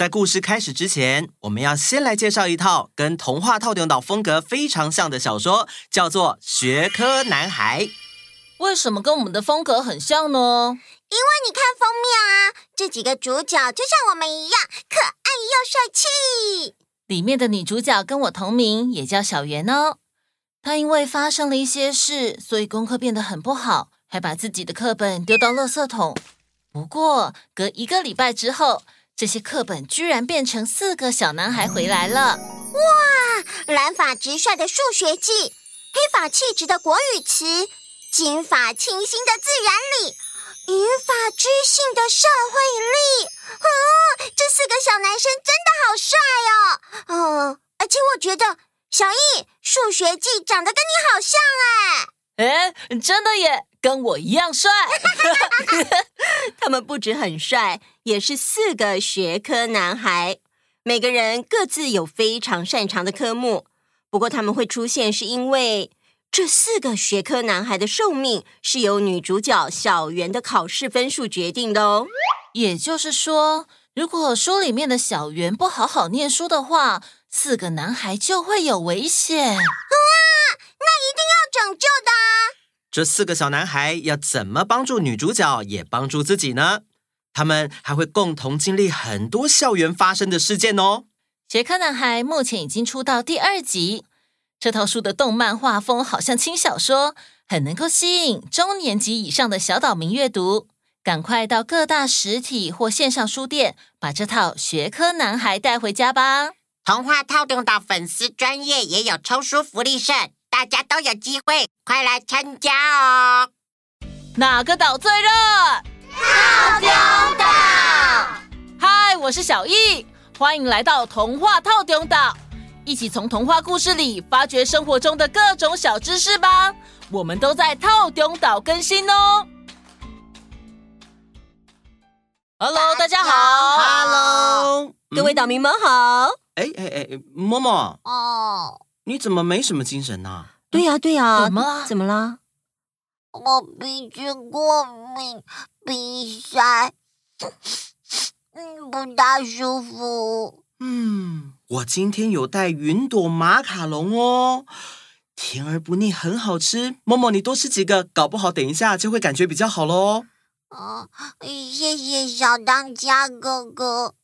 在故事开始之前，我们要先来介绍一套跟童话透中岛风格非常像的小说，叫做《学科男孩》。为什么跟我们的风格很像呢？因为你看封面啊，这几个主角就像我们一样可爱又帅气。里面的女主角跟我同名，也叫小圆哦。她因为发生了一些事，所以功课变得很不好，还把自己的课本丢到垃圾桶。不过隔一个礼拜之后，这些课本居然变成四个小男孩回来了。哇！蓝发直率的数学记，黑发气质的国语词，金发清新的自然理。银发知性的社会力，哦，这四个小男生真的好帅哦！哦，而且我觉得小艺数学记长得跟你好像哎，哎，真的耶，跟我一样帅。他们不止很帅，也是四个学科男孩，每个人各自有非常擅长的科目。不过他们会出现，是因为。这四个学科男孩的寿命是由女主角小圆的考试分数决定的哦。也就是说，如果书里面的小圆不好好念书的话，四个男孩就会有危险。哇，那一定要拯救的啊！这四个小男孩要怎么帮助女主角，也帮助自己呢？他们还会共同经历很多校园发生的事件哦。学科男孩目前已经出到第二集。这套书的动漫画风好像轻小说，很能够吸引中年级以上的小岛民阅读。赶快到各大实体或线上书店，把这套《学科男孩》带回家吧！童话套用到粉丝专业也有抽书福利社，大家都有机会，快来参加哦！哪个岛最热？套丁岛！嗨，我是小易，欢迎来到童话套丁岛。一起从童话故事里发掘生活中的各种小知识吧！我们都在套丁岛更新哦。Hello，大家好。Hello，各位岛民们好。哎哎哎，默默。哦，你怎么没什么精神呢？对呀对呀，怎么怎么了？我鼻子过敏，鼻塞，嗯，不大舒服。嗯。我今天有带云朵马卡龙哦，甜而不腻，很好吃。默默，你多吃几个，搞不好等一下就会感觉比较好喽。哦，谢谢小当家哥哥。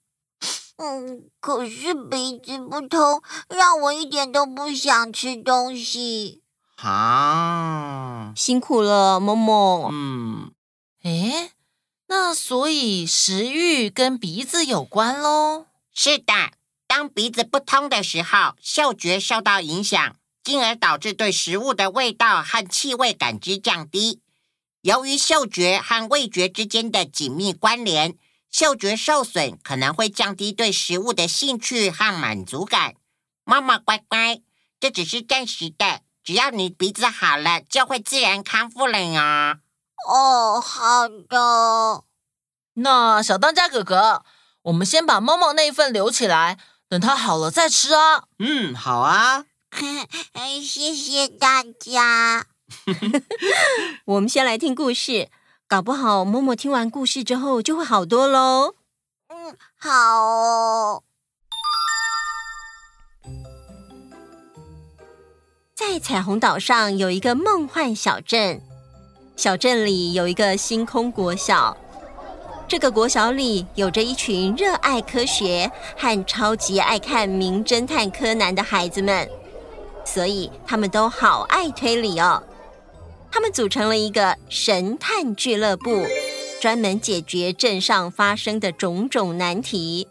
嗯，可是鼻子不通，让我一点都不想吃东西。啊，辛苦了，默默。嗯，诶，那所以食欲跟鼻子有关喽？是的。当鼻子不通的时候，嗅觉受到影响，进而导致对食物的味道和气味感知降低。由于嗅觉和味觉之间的紧密关联，嗅觉受损可能会降低对食物的兴趣和满足感。妈妈乖乖，这只是暂时的，只要你鼻子好了，就会自然康复了呀。哦，好的。那小当家哥哥，我们先把猫猫那一份留起来。等它好了再吃啊！嗯，好啊。谢谢大家。我们先来听故事，搞不好默默听完故事之后就会好多喽。嗯，好哦。在彩虹岛上有一个梦幻小镇，小镇里有一个星空国小。这个国小里有着一群热爱科学和超级爱看名侦探柯南的孩子们，所以他们都好爱推理哦。他们组成了一个神探俱乐部，专门解决镇上发生的种种难题。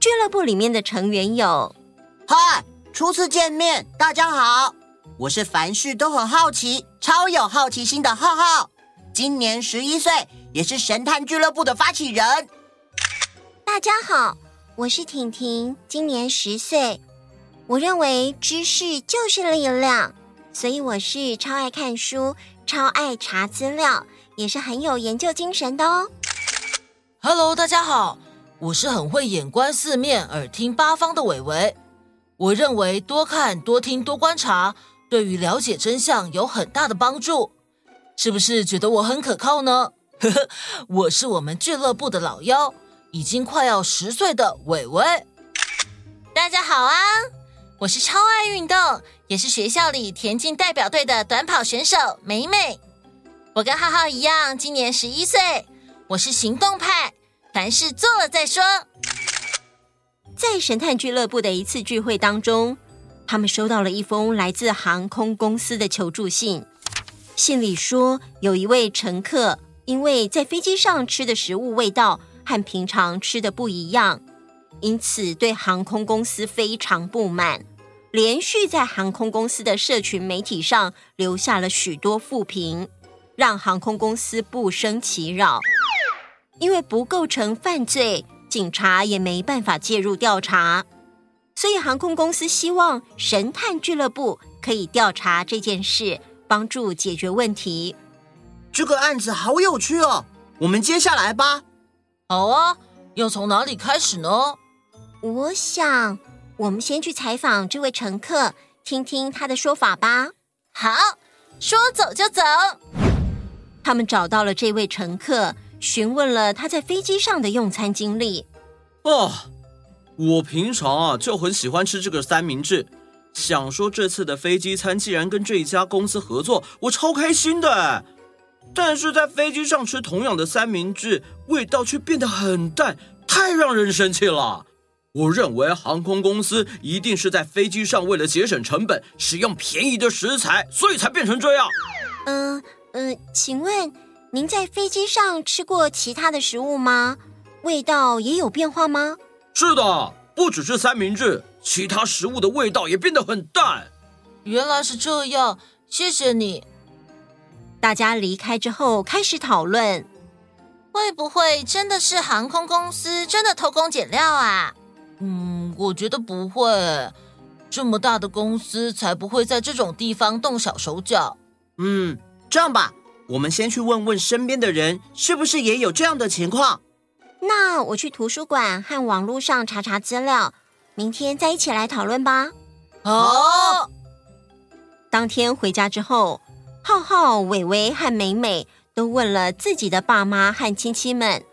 俱乐部里面的成员有：嗨，初次见面，大家好，我是凡事都很好奇、超有好奇心的浩浩，今年十一岁。也是神探俱乐部的发起人。大家好，我是婷婷，今年十岁。我认为知识就是力量，所以我是超爱看书、超爱查资料，也是很有研究精神的哦。Hello，大家好，我是很会眼观四面、耳听八方的伟伟。我认为多看、多听、多观察，对于了解真相有很大的帮助。是不是觉得我很可靠呢？呵呵，我是我们俱乐部的老幺，已经快要十岁的伟伟。大家好啊，我是超爱运动，也是学校里田径代表队的短跑选手美美。我跟浩浩一样，今年十一岁，我是行动派，凡事做了再说。在神探俱乐部的一次聚会当中，他们收到了一封来自航空公司的求助信。信里说，有一位乘客因为在飞机上吃的食物味道和平常吃的不一样，因此对航空公司非常不满，连续在航空公司的社群媒体上留下了许多负评，让航空公司不胜其扰。因为不构成犯罪。警察也没办法介入调查，所以航空公司希望神探俱乐部可以调查这件事，帮助解决问题。这个案子好有趣哦，我们接下来吧。好啊，要从哪里开始呢？我想，我们先去采访这位乘客，听听他的说法吧。好，说走就走。他们找到了这位乘客。询问了他在飞机上的用餐经历。哦，我平常啊就很喜欢吃这个三明治，想说这次的飞机餐既然跟这一家公司合作，我超开心的。但是在飞机上吃同样的三明治，味道却变得很淡，太让人生气了。我认为航空公司一定是在飞机上为了节省成本，使用便宜的食材，所以才变成这样。嗯嗯、呃呃，请问。您在飞机上吃过其他的食物吗？味道也有变化吗？是的，不只是三明治，其他食物的味道也变得很淡。原来是这样，谢谢你。大家离开之后开始讨论，会不会真的是航空公司真的偷工减料啊？嗯，我觉得不会，这么大的公司才不会在这种地方动小手脚。嗯，这样吧。我们先去问问身边的人，是不是也有这样的情况？那我去图书馆和网络上查查资料，明天再一起来讨论吧。好。当天回家之后，浩浩、伟伟和美美都问了自己的爸妈和亲戚们，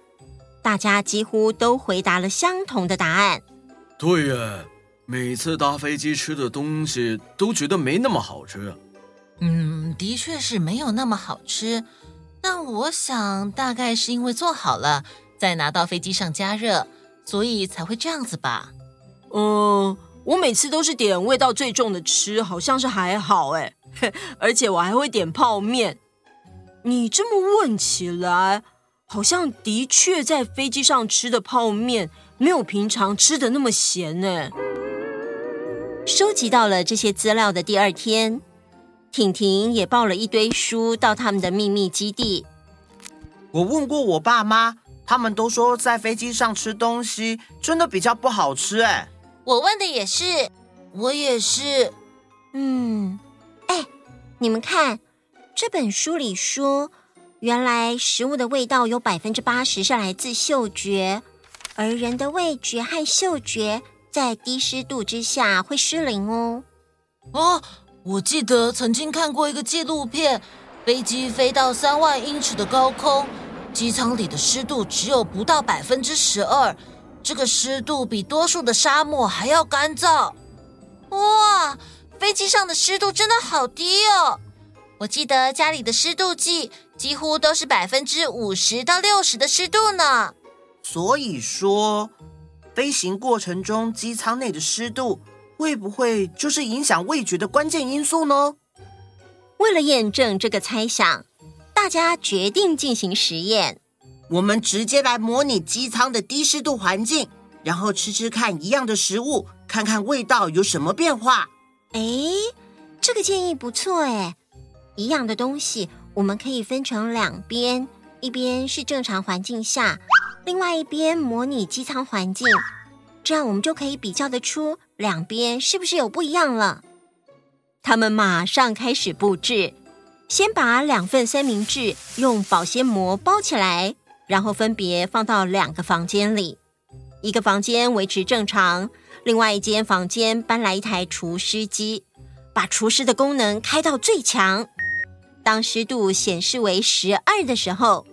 大家几乎都回答了相同的答案。对呀，每次搭飞机吃的东西都觉得没那么好吃。嗯，的确是没有那么好吃，但我想大概是因为做好了，再拿到飞机上加热，所以才会这样子吧。嗯，我每次都是点味道最重的吃，好像是还好哎，而且我还会点泡面。你这么问起来，好像的确在飞机上吃的泡面没有平常吃的那么咸呢。收集到了这些资料的第二天。婷婷也抱了一堆书到他们的秘密基地。我问过我爸妈，他们都说在飞机上吃东西真的比较不好吃。哎，我问的也是，我也是。嗯，哎，你们看这本书里说，原来食物的味道有百分之八十是来自嗅觉，而人的味觉和嗅觉在低湿度之下会失灵哦。哦。我记得曾经看过一个纪录片，飞机飞到三万英尺的高空，机舱里的湿度只有不到百分之十二，这个湿度比多数的沙漠还要干燥。哇，飞机上的湿度真的好低哦！我记得家里的湿度计几乎都是百分之五十到六十的湿度呢。所以说，飞行过程中机舱内的湿度。会不会就是影响味觉的关键因素呢？为了验证这个猜想，大家决定进行实验。我们直接来模拟机舱的低湿度环境，然后吃吃看一样的食物，看看味道有什么变化。哎，这个建议不错哎！一样的东西，我们可以分成两边，一边是正常环境下，另外一边模拟机舱环境。这样我们就可以比较得出两边是不是有不一样了。他们马上开始布置，先把两份三明治用保鲜膜包起来，然后分别放到两个房间里。一个房间维持正常，另外一间房间搬来一台除湿机，把除湿的功能开到最强。当湿度显示为十二的时候，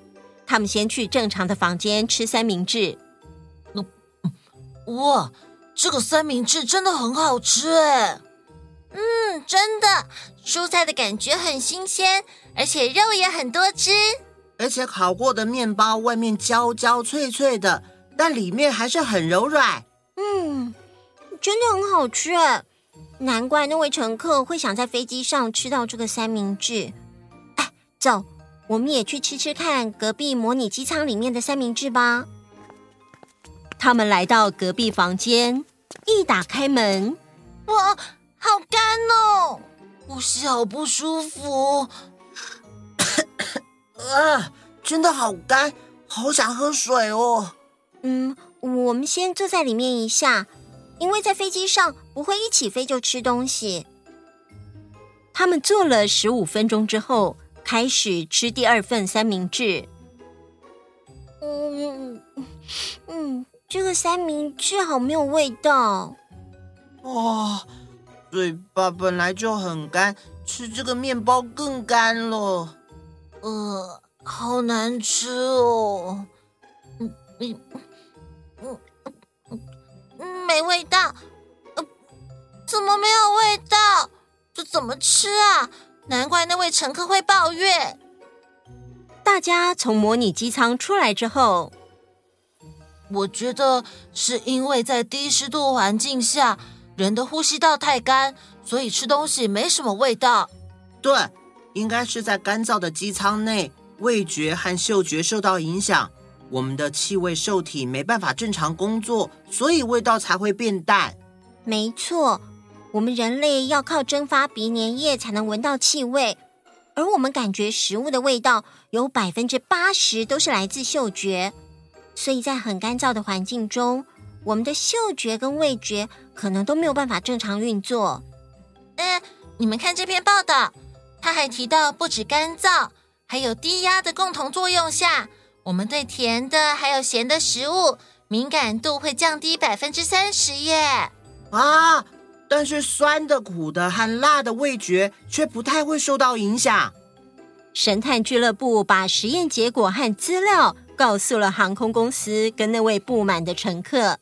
他们先去正常的房间吃三明治。哇，这个三明治真的很好吃哎！嗯，真的，蔬菜的感觉很新鲜，而且肉也很多汁。而且烤过的面包外面焦焦脆脆的，但里面还是很柔软。嗯，真的很好吃哎！难怪那位乘客会想在飞机上吃到这个三明治。哎，走，我们也去吃吃看隔壁模拟机舱里面的三明治吧。他们来到隔壁房间，一打开门，哇，好干哦，呼吸好不舒服。啊，真的好干，好想喝水哦。嗯，我们先坐在里面一下，因为在飞机上不会一起飞就吃东西。他们坐了十五分钟之后，开始吃第二份三明治。嗯嗯，这个三明治好没有味道。哇，嘴巴本来就很干，吃这个面包更干了。呃，好难吃哦，嗯嗯嗯嗯，没味道，呃，怎么没有味道？这怎么吃啊？难怪那位乘客会抱怨。大家从模拟机舱出来之后，我觉得是因为在低湿度环境下，人的呼吸道太干，所以吃东西没什么味道。对。应该是在干燥的机舱内，味觉和嗅觉受到影响，我们的气味受体没办法正常工作，所以味道才会变淡。没错，我们人类要靠蒸发鼻粘液才能闻到气味，而我们感觉食物的味道有百分之八十都是来自嗅觉，所以在很干燥的环境中，我们的嗅觉跟味觉可能都没有办法正常运作。嗯，你们看这篇报道。他还提到，不止干燥，还有低压的共同作用下，我们对甜的还有咸的食物敏感度会降低百分之三十耶！啊，但是酸的、苦的和辣的味觉却不太会受到影响。神探俱乐部把实验结果和资料告诉了航空公司跟那位不满的乘客。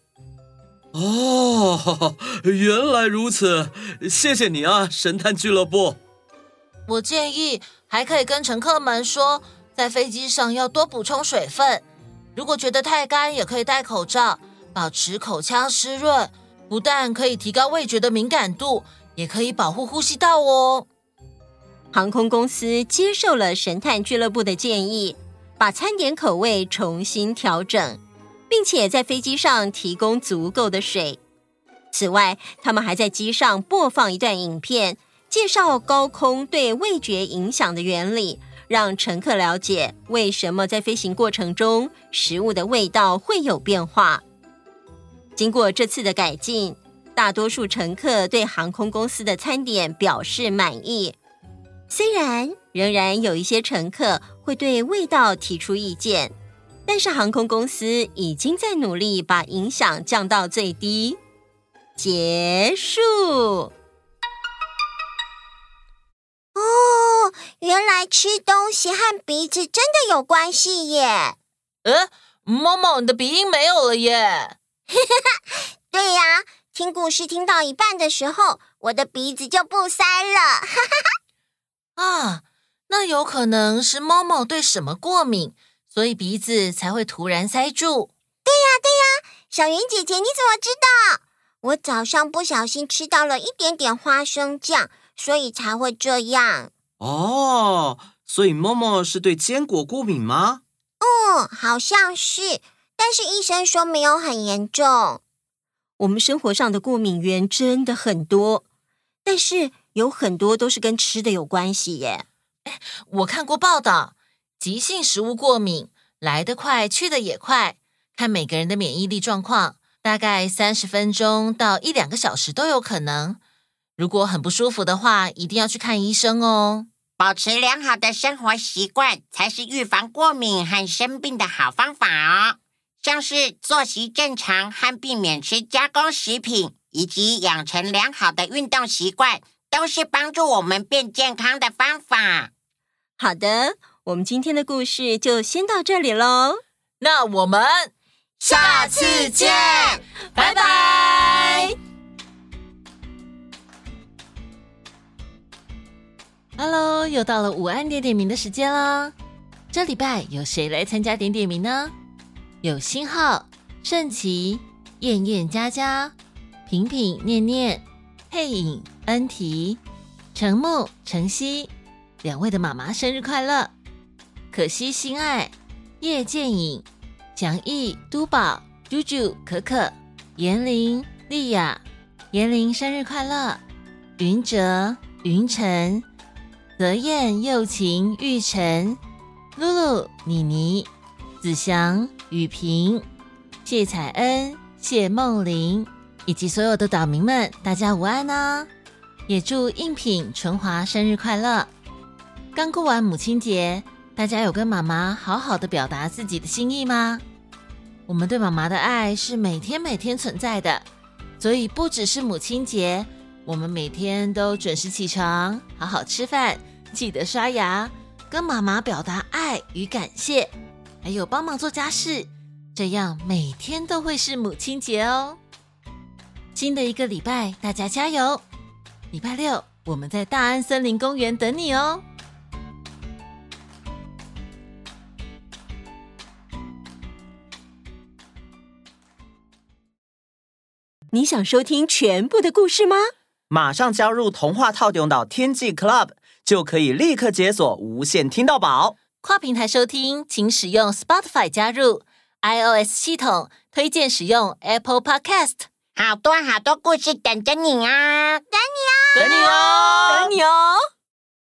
哦，原来如此，谢谢你啊，神探俱乐部。我建议还可以跟乘客们说，在飞机上要多补充水分。如果觉得太干，也可以戴口罩，保持口腔湿润。不但可以提高味觉的敏感度，也可以保护呼吸道哦。航空公司接受了神探俱乐部的建议，把餐点口味重新调整，并且在飞机上提供足够的水。此外，他们还在机上播放一段影片。介绍高空对味觉影响的原理，让乘客了解为什么在飞行过程中食物的味道会有变化。经过这次的改进，大多数乘客对航空公司的餐点表示满意。虽然仍然有一些乘客会对味道提出意见，但是航空公司已经在努力把影响降到最低。结束。哦原来吃东西和鼻子真的有关系耶！呃，猫猫，你的鼻音没有了耶！对呀，听故事听到一半的时候，我的鼻子就不塞了。啊，那有可能是猫猫对什么过敏，所以鼻子才会突然塞住。对呀，对呀，小云姐姐，你怎么知道？我早上不小心吃到了一点点花生酱，所以才会这样。哦，所以默默是对坚果过敏吗？嗯，好像是，但是医生说没有很严重。我们生活上的过敏源真的很多，但是有很多都是跟吃的有关系耶。哎，我看过报道，急性食物过敏来得快，去得也快，看每个人的免疫力状况，大概三十分钟到一两个小时都有可能。如果很不舒服的话，一定要去看医生哦。保持良好的生活习惯，才是预防过敏和生病的好方法哦。像是作息正常和避免吃加工食品，以及养成良好的运动习惯，都是帮助我们变健康的方法。好的，我们今天的故事就先到这里喽。那我们下次见，拜拜。Hello，又到了午安点点名的时间啦。这礼拜有谁来参加点点名呢？有星浩、盛琪、燕燕、佳佳、平平、念念、佩影、恩提、程木、程曦，两位的妈妈生日快乐！可惜、心爱、叶剑影、蒋毅、都宝、猪猪、可可、严玲、丽雅、严玲生日快乐！云哲、云晨、泽燕、幼晴、玉晨、露露、妮妮、子祥、雨萍、谢彩恩、谢梦玲，以及所有的岛民们，大家午安呢！也祝应品、纯华生日快乐！刚过完母亲节，大家有跟妈妈好好的表达自己的心意吗？我们对妈妈的爱是每天每天存在的，所以不只是母亲节，我们每天都准时起床，好好吃饭，记得刷牙，跟妈妈表达爱与感谢，还有帮忙做家事，这样每天都会是母亲节哦。新的一个礼拜，大家加油！礼拜六，我们在大安森林公园等你哦。你想收听全部的故事吗？马上加入童话透中岛天际 Club，就可以立刻解锁无限听到宝。跨平台收听，请使用 Spotify 加入 iOS 系统，推荐使用 Apple Podcast。好多好多故事等着你啊！等你哦，等你哦，等你哦。